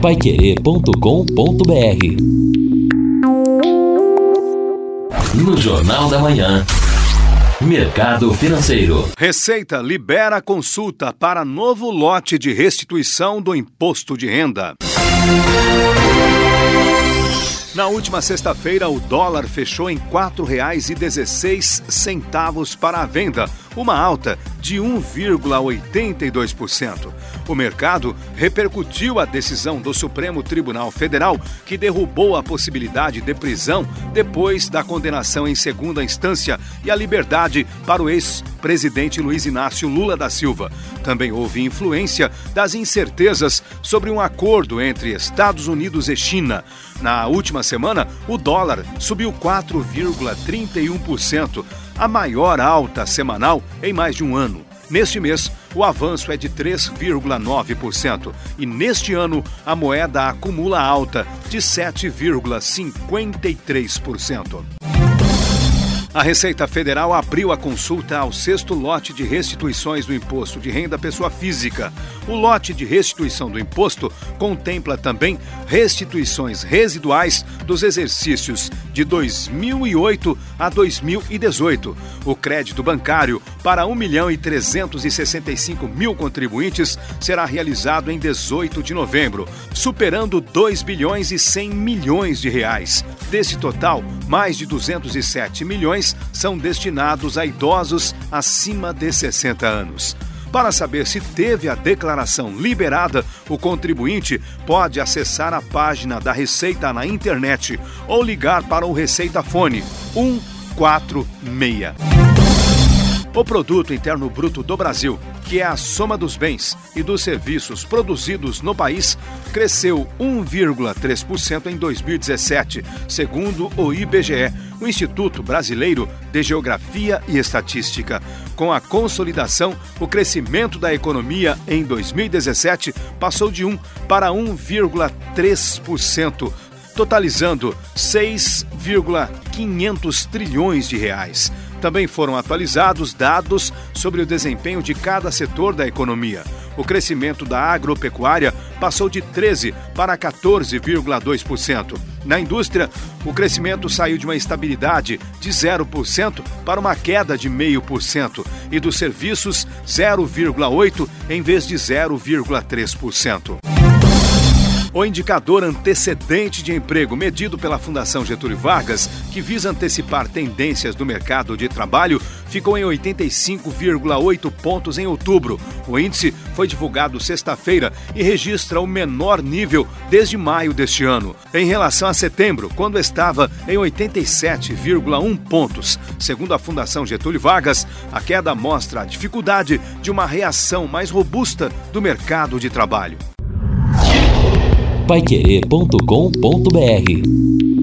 paiquerê.com.br No Jornal da Manhã. Mercado Financeiro. Receita libera consulta para novo lote de restituição do imposto de renda. Na última sexta-feira, o dólar fechou em R$ 4,16 para a venda, uma alta de 1,82%. O mercado repercutiu a decisão do Supremo Tribunal Federal, que derrubou a possibilidade de prisão depois da condenação em segunda instância e a liberdade para o ex-presidente Luiz Inácio Lula da Silva. Também houve influência das incertezas sobre um acordo entre Estados Unidos e China. Na última semana, o dólar subiu 4,31%, a maior alta semanal em mais de um ano. Neste mês, o avanço é de 3,9% e neste ano a moeda acumula alta de 7,53%. A Receita Federal abriu a consulta ao sexto lote de restituições do imposto de renda pessoa física. O lote de restituição do imposto contempla também restituições residuais dos exercícios de 2008 a 2018. O crédito bancário para 1 milhão e 365 mil contribuintes será realizado em 18 de novembro, superando 2 bilhões e 100 milhões de reais. Desse total, mais de 207 milhões são destinados a idosos acima de 60 anos. Para saber se teve a declaração liberada, o contribuinte pode acessar a página da Receita na internet ou ligar para o Receita Fone 146. O Produto Interno Bruto do Brasil, que é a soma dos bens e dos serviços produzidos no país, cresceu 1,3% em 2017, segundo o IBGE, o Instituto Brasileiro de Geografia e Estatística. Com a consolidação, o crescimento da economia em 2017 passou de 1 para 1,3%, totalizando 6,500 trilhões de reais. Também foram atualizados dados sobre o desempenho de cada setor da economia. O crescimento da agropecuária passou de 13% para 14,2%. Na indústria, o crescimento saiu de uma estabilidade de 0% para uma queda de 0,5%, e dos serviços, 0,8% em vez de 0,3%. O indicador antecedente de emprego, medido pela Fundação Getúlio Vargas, que visa antecipar tendências do mercado de trabalho, ficou em 85,8 pontos em outubro. O índice foi divulgado sexta-feira e registra o menor nível desde maio deste ano. Em relação a setembro, quando estava em 87,1 pontos. Segundo a Fundação Getúlio Vargas, a queda mostra a dificuldade de uma reação mais robusta do mercado de trabalho paiquerê.com.br